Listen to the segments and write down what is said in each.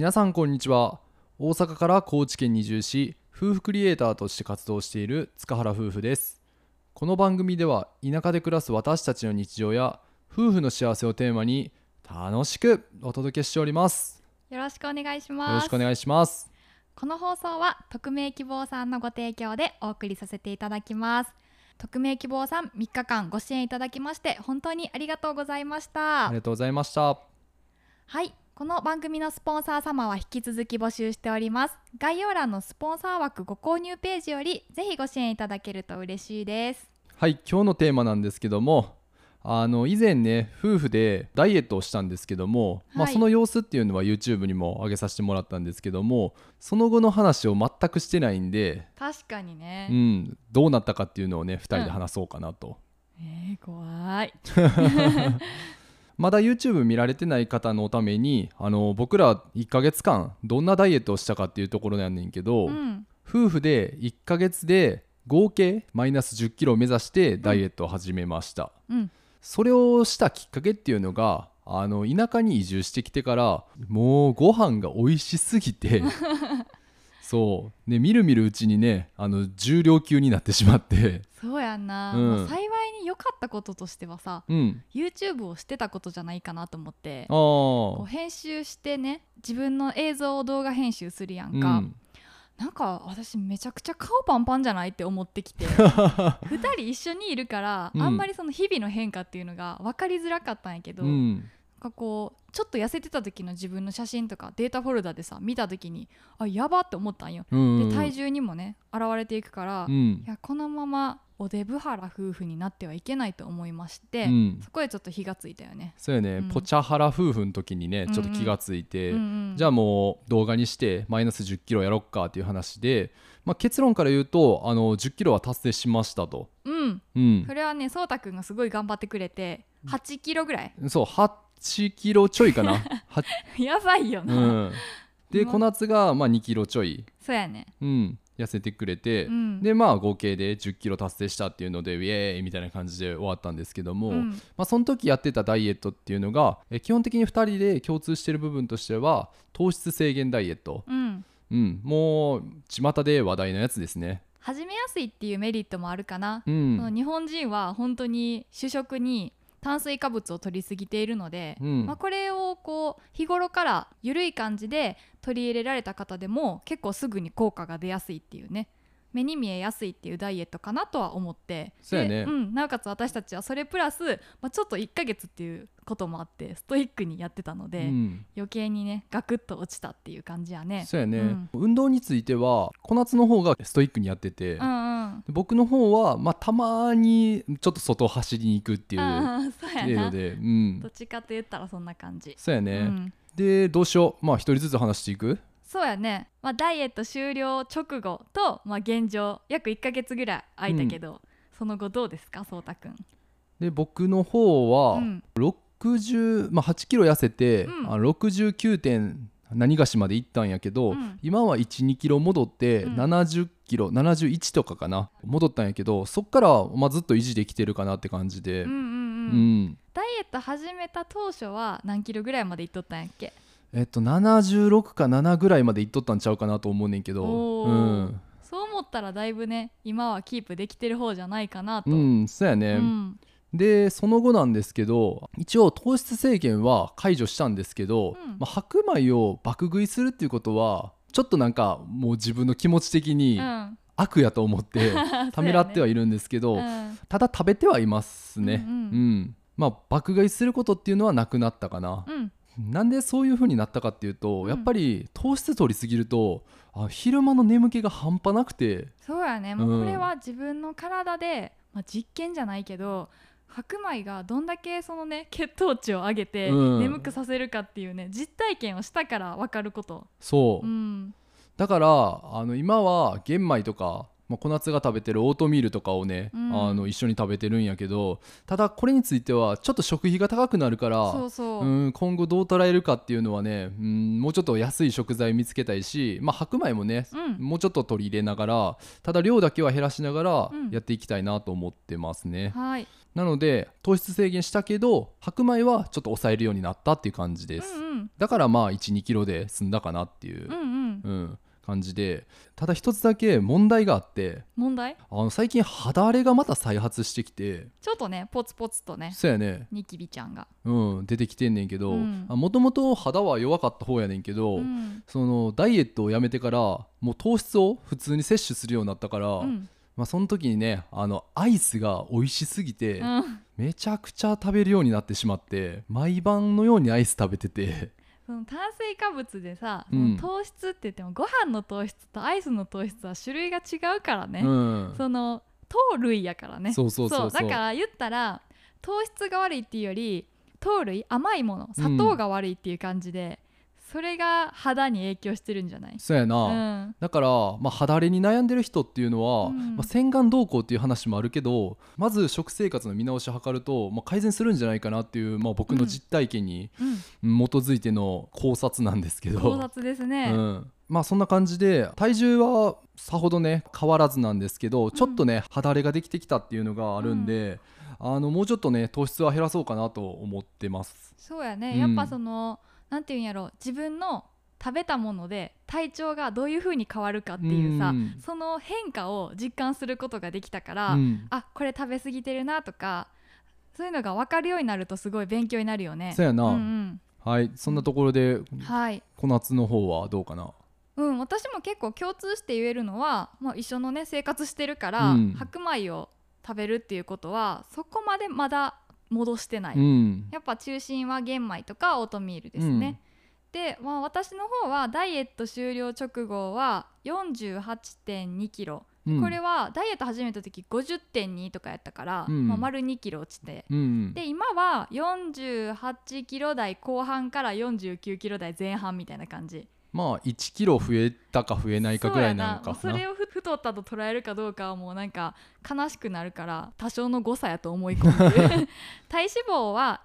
皆さんこんにちは。大阪から高知県に移住し夫婦クリエイターとして活動している塚原夫婦です。この番組では田舎で暮らす私たちの日常や夫婦の幸せをテーマに楽しくお届けしております。よろしくお願いしよます。ろしくお願いします。この放送は匿名希望さんのご提供でお送りさせていただきます。匿名希望さん3日間ご支援いただきまして本当にありがとうございました。ありがとうございました。はいこの番組のスポンサー様は引き続き募集しております。概要欄のスポンサー枠ご購入ページよりぜひご支援いただけると嬉しいです。はい今日のテーマなんですけどもあの以前ね夫婦でダイエットをしたんですけども、まあ、はい。その様子っていうのは YouTube にも上げさせてもらったんですけどもその後の話を全くしてないんで、確かにね、うん、どうなったかっていうのをね2人で話そうかなと、えー、怖い まだ YouTube 見られてない方のためにあの僕ら1ヶ月間どんなダイエットをしたかっていうところなんねんけど、うん。夫婦で1ヶ月で合計マイナス1 0キロを目指してダイエットを始めました、うん。それをしたきっかけっていうのがあの田舎に移住してきてからもうご飯が美味しすぎて そう。ねみるみるうちにねあの重量級になってしまって。そうやんな、うん良かったこととしてはさうん。YouTube をしてたことじゃないかなと思ってこう編集してね自分の映像を動画編集するやんか、うん。なんか私めちゃくちゃ顔パンパンじゃないって思ってきて。2人一緒にいるから、うん。あんまりその日々の変化っていうのが分かりづらかったんやけど、なん。うんかこうちょっと痩せてた時の自分の写真とかデータフォルダでさ見た時にあやばって思ったんよ、うんで体重にもね現れていくから、いうん。やこのままおデブ原夫婦になってはいけないと思いまして、うん。そこでちょっと火がついたよね。そうやね、うん。ポチャハラ夫婦の時にねちょっと気がついて、うんうんじゃあもう動画にしてマイナス1 0キロやろっかっていう話で、まあ、結論から言うとあの1 0キロは達成しましたと、うん、うん。それはねそうたくんがすごい頑張ってくれて8キロぐらい？そう8キロちょいかな、はやばいよな、うん、でま小夏がまあ2キロちょい、そうやね。うん、痩せてくれて、うん。でまあ合計で1 0キロ達成したっていうのでウェーイみたいな感じで終わったんですけども、うん。まあ、その時やってたダイエットっていうのがえ基本的に2人で共通してる部分としては糖質制限ダイエット、うん。うん、もう巷で話題のやつですね。始めやすいっていうメリットもあるかな、うん。日本人は本当に主食に炭水化物を取りすぎているので、うん。まあ、これをこう日頃から緩い感じで取り入れられた方でも結構すぐに効果が出やすいっていうね目に見えやすいっていうダイエットかなとは思って。そうやね。でん、なおかつ私たちはそれプラス、まあ、ちょっと1ヶ月っていうこともあってストイックにやってたので、うん。余計にねガクッと落ちたっていう感じやね。そうやね、うん。運動については小夏の方がストイックにやってて、うんうん。僕の方は、まあ、たまにちょっと外走りに行くっていう程度で、うん。どっちかと言ったらそんな感じ、そうやね、うん、でどうしよう。まあ一人ずつ話していく？そうやね、まあ、ダイエット終了直後と、まあ、現状約1ヶ月ぐらい空いたけど、その後どうですか？そうたくん。で僕の方は、うん。60、まあ、8キロ痩せて、うん。あ69点何がしまで行ったんやけど、うん。今は1 2キロ戻ってうん。70キロ、71とかかな戻ったんやけどそっから、まあ、ずっと維持できてるかなって感じで、うんうんうん、うん。ダイエット始めた当初は何キロぐらいまでいっとったんやっけ？えっと76か7ぐらいまでいっとったんちゃうかなと思うねんけど。うん、そう思ったらだいぶね今はキープできてる方じゃないかなと、うん、そうやね、うん。でその後なんですけど一応糖質制限は解除したんですけど、うん。まあ、白米を爆食いするっていうことはちょっとなんかもう自分の気持ち的にうん。悪やと思って ためらってはいるんですけど、うん。ただ食べてはいますね。うんうん。うん。まあ爆買いすることっていうのはなくなったかな。うんなんでそういう風になったかっていうと、うん。やっぱり糖質取りすぎるとあ昼間の眠気が半端なくて。そうやね。もううんこれは自分の体で、まあ、実験じゃないけど白米がどんだけそのね 血糖値を上げてうん。眠くさせるかっていうね、実体験をしたから分かること、そう、うん、だからあの今は玄米とか、まあ、小夏が食べてるオートミールとかをね、うん。あの一緒に食べてるんやけどただこれについてはちょっと食費が高くなるからそうん今後どう捉えるかっていうのはね、うん、もうちょっと安い食材見つけたいし、まあ、白米もね、うん。もうちょっと取り入れながらただ量だけは減らしながらうん。やっていきたいなと思ってますね。はい。なので糖質制限したけど白米はちょっと抑えるようになったっていう感じです、うんうん。だからまあ1 2キロで済んだかなっていう。うん、うん。うん感じでただ一つだけ問題があって問題？あの最近肌荒れがまた再発してきてちょっとねポツポツとねそうやね。ニキビちゃんが。うん出てきてんねんけどうん。もともと肌は弱かった方やねんけど、うん。そのダイエットをやめてからもう糖質を普通に摂取するようになったから、うん。まあ、その時にねあのアイスが美味しすぎて、うん。めちゃくちゃ食べるようになってしまって毎晩のようにアイス食べててその炭水化物でさ、うん。糖質って言ってもご飯の糖質とアイスの糖質は種類が違うからね、うん。その糖類やからね。そうそうそう。そう。だから言ったら糖質が悪いっていうより糖類甘いもの砂糖が悪いっていう感じで、それが肌に影響してるんじゃない？そうやな、うん。だから、まあ、肌荒れに悩んでる人っていうのは、うん。まあ、洗顔動向っていう話もあるけどまず食生活の見直しを図ると、まあ、改善するんじゃないかなっていう、まあ、僕の実体験にうん。基づいての考察なんですけど、考察ですね、うん、まあそんな感じで体重はさほどね変わらずなんですけどちょっとね、肌荒れができてきたっていうのがあるんで、あのもうちょっとね糖質は減らそうかなと思ってます。そうやね、うん。やっぱそのていうんやろ自分の食べたもので体調がどういう風に変わるかっていうさ、うん。その変化を実感することができたから、うん。あこれ食べ過ぎてるなとかそういうのが分かるようになるとすごい勉強になるよね。そうやな、うんはい。そんなところでうん、はい。小夏の方はどうかな？うん、私も結構共通して言えるのは、まあ、一緒のね生活してるから、うん。白米を食べるっていうことはそこまでまだ戻してない、うん。やっぱ中心は玄米とかオートミールですね、で、まあ、私の方はダイエット終了直後は4 8 2キロ、うん。これはダイエット始めた時50.2とかやったから、うん。まあ、丸2キロ落ちて。うん。で今は48キロ台後半から49キロ台前半みたいな感じまあ1キロ増えたか増えないかぐらいなのかそれをふ太ったと捉えるかどうかはもうなんか悲しくなるから多少の誤差やと思い込んでる。体脂肪は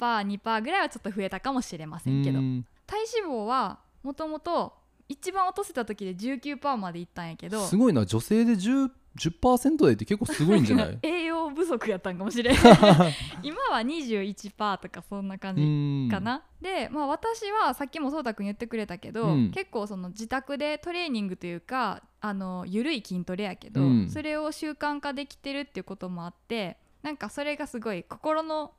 1%2% ぐらいはちょっと増えたかもしれませんけど。うん。体脂肪はもともと一番落とせた時で19%までいったんやけど。すごいな。女性で 10%, 10台って結構すごいんじゃない？栄養不足やったんかもしれん。今は21%とかそんな感じうん。かな、で、まあ、私はさっきもそうたくん言ってくれたけど、うん。結構その自宅でトレーニングというかあの緩い筋トレやけど、うん。それを習慣化できてるっていうこともあってなんかそれがすごい心の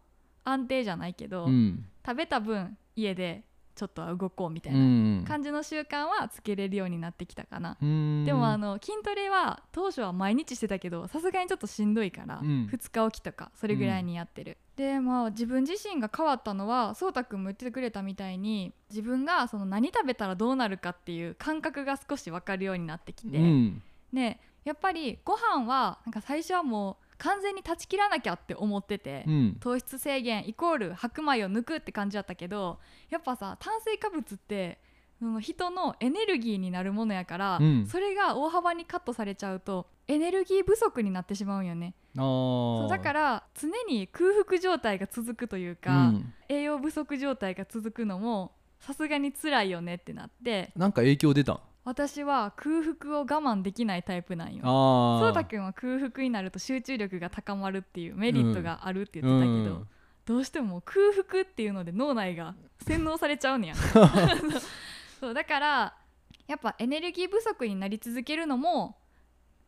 安定じゃないけど、うん。食べた分家でちょっとは動こうみたいうん。な感じの習慣はつけれるようになってきたかな。うん。でもあの筋トレは当初は毎日してたけどさすがにちょっとしんどいから、うん。2日おきとかそれぐらいにやってる、でまあ自分自身が変わったのはそうたくんも言ってくれたみたいに自分がその何食べたらどうなるかっていう感覚が少し分かるようになってきて、うん。ねやっぱりご飯はなんか最初はもう完全に断ち切らなきゃって思ってて、うん。糖質制限イコール白米を抜くって感じだったけどやっぱさ炭水化物ってその人のエネルギーになるものやから、うん。それが大幅にカットされちゃうとエネルギー不足になってしまうんよね。あそうーだから常に空腹状態が続くといううか、ん。栄養不足状態が続くのもさすがに辛いよねってなって。なんか影響出たん？私は空腹を我慢できないタイプなんよ。あそうたくんは空腹になると集中力が高まるっていうメリットがあるって言ってたけど、うんどうしても空腹っていうので脳内が洗脳されちゃうねや。そうだからやっぱエネルギー不足になり続けるのも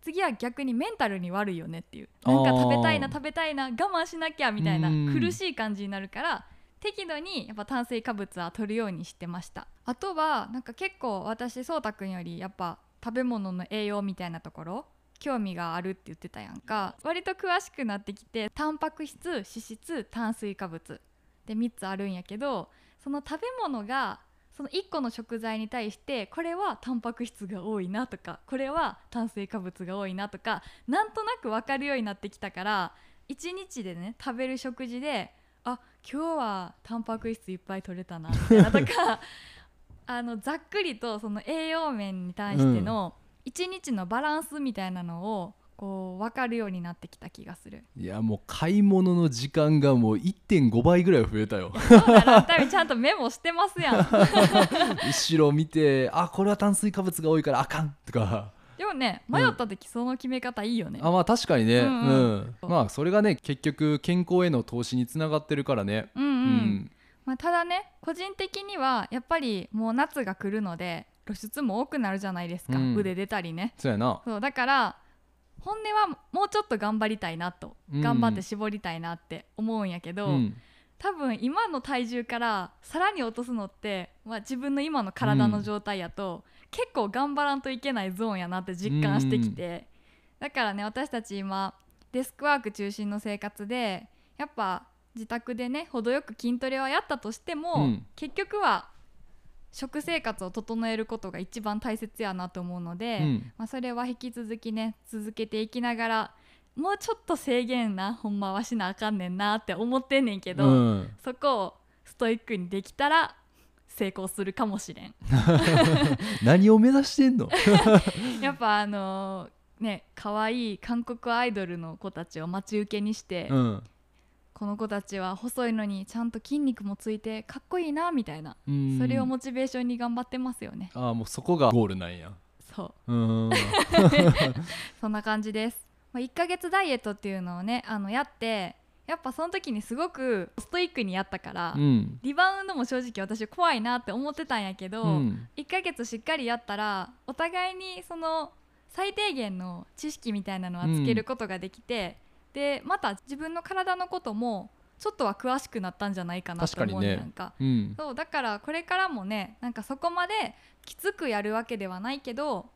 次は逆にメンタルに悪いよねっていう。なんか食べたいな食べたいな我慢しなきゃみたいなうん。苦しい感じになるから適度にやっぱ炭水化物は取るようにしてました。あとはなんか結構私そうたくんよりやっぱ食べ物の栄養みたいなところ興味があるって言ってたやんか。割と詳しくなってきてタンパク質脂質炭水化物。で3つあるんやけどその食べ物がその1個の食材に対してこれはタンパク質が多いなとかこれは炭水化物が多いなとかなんとなく分かるようになってきたから1日でね食べる食事であ今日はタンパク質いっぱい取れたなみたいなとか あのざっくりとその栄養面に対しての1日のバランスみたいなのをこう分かるようになってきた気がする。いやもう買い物の時間がもう1.5倍ぐらい増えたよ そうだな多分ちゃんとメモしてますやん。後ろ見てあこれは炭水化物が多いからあかんとかでもね迷った時その決め方いいよね、あまあ確かにね、ううん。ん。う。んまあそれがね結局健康への投資につながってるからね。うんうん、うん。まあ、ただね個人的にはやっぱりもう夏が来るので露出も多くなるじゃないですか、うん。腕出たりね。そうやな。そうだから本音はもうちょっと頑張りたいなと、うん。頑張って絞りたいなって思うんやけど、うん。多分今の体重からさらに落とすのって、まあ、自分の今の体の状態やと、結構頑張らんといけないゾーンやなって実感してきて、だからね私たち今デスクワーク中心の生活でやっぱ自宅でね程よく筋トレはやったとしても、うん。結局は食生活を整えることが一番大切やなと思うので、うん。まあ、それは引き続きね続けていきながらもうちょっと制限なほんまはしなあかんねんなって思ってんねんけど、うん。そこをストイックにできたら成功するかもしれん。何を目指してんの？やっぱあのーね可愛い韓国アイドルの子たちを待ち受けにして、うん。この子たちは細いのにちゃんと筋肉もついてかっこいいなみたいな、うん。それをモチベーションに頑張ってますよね。ああもうそこがゴールなんや。そう。うん。そんな感じです、まあ、1ヶ月ダイエットっていうのをねあのやってやっぱその時にすごくストイックにやったから、うん。リバウンドも正直私怖いなって思ってたんやけど、うん。1ヶ月しっかりやったらお互いにその最低限の知識みたいなのはつけることができて、でまた自分の体のこともちょっとは詳しくなったんじゃないかなと思うねなんか。うん。そうだからこれからもねなんかそこまできつくやるわけではないけど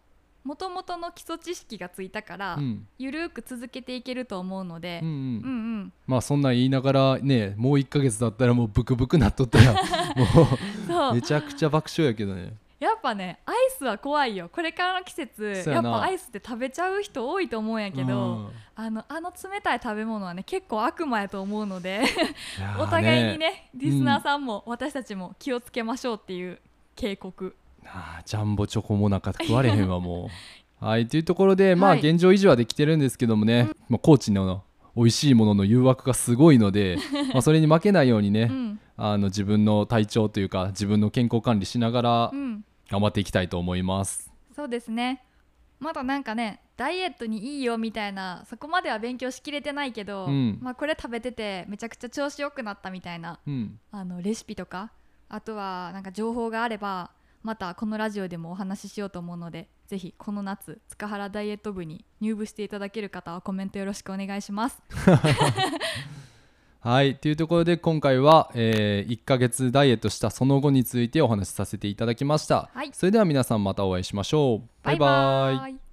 もともとの基礎知識がついたから、うん。ゆるーく続けていけると思うのでうんう、うんうん。んまあそんなん言いながらねもう1ヶ月だったらもう ブクブクなっとったらもそう。うめちゃくちゃ爆笑やけどね。やっぱねアイスは怖いよ。これからの季節やっぱアイスって食べちゃう人多いと思うんやけど、あのあの冷たい食べ物はね結構悪魔やと思うのでお互いにねん。リスナーさんも私たちも気をつけましょうっていう警告あージャンボチョコモナカ食われへんわもう。はいというところでまあはい現状維持はできてるんですけどもね、まあ、高知の美味しいものの誘惑がすごいので まあそれに負けないようにね、うん。あの自分の体調というか自分の健康管理しながらうん。頑張っていきたいと思います。そうですね。まだなんかねダイエットにいいよみたいなそこまでは勉強しきれてないけど、うん。まあ、これ食べててめちゃくちゃ調子良くなったみたいなうん、あのレシピとかあとはなんか情報があればまたこのラジオでもお話ししようと思うのでぜひこの夏塚原ダイエット部に入部していただける方はコメントよろしくお願いします はいというところで今回は、え1ヶ月ダイエットしたその後についてお話しさせていただきました。はいそれでは皆さんまたお会いしましょう。バイバイイ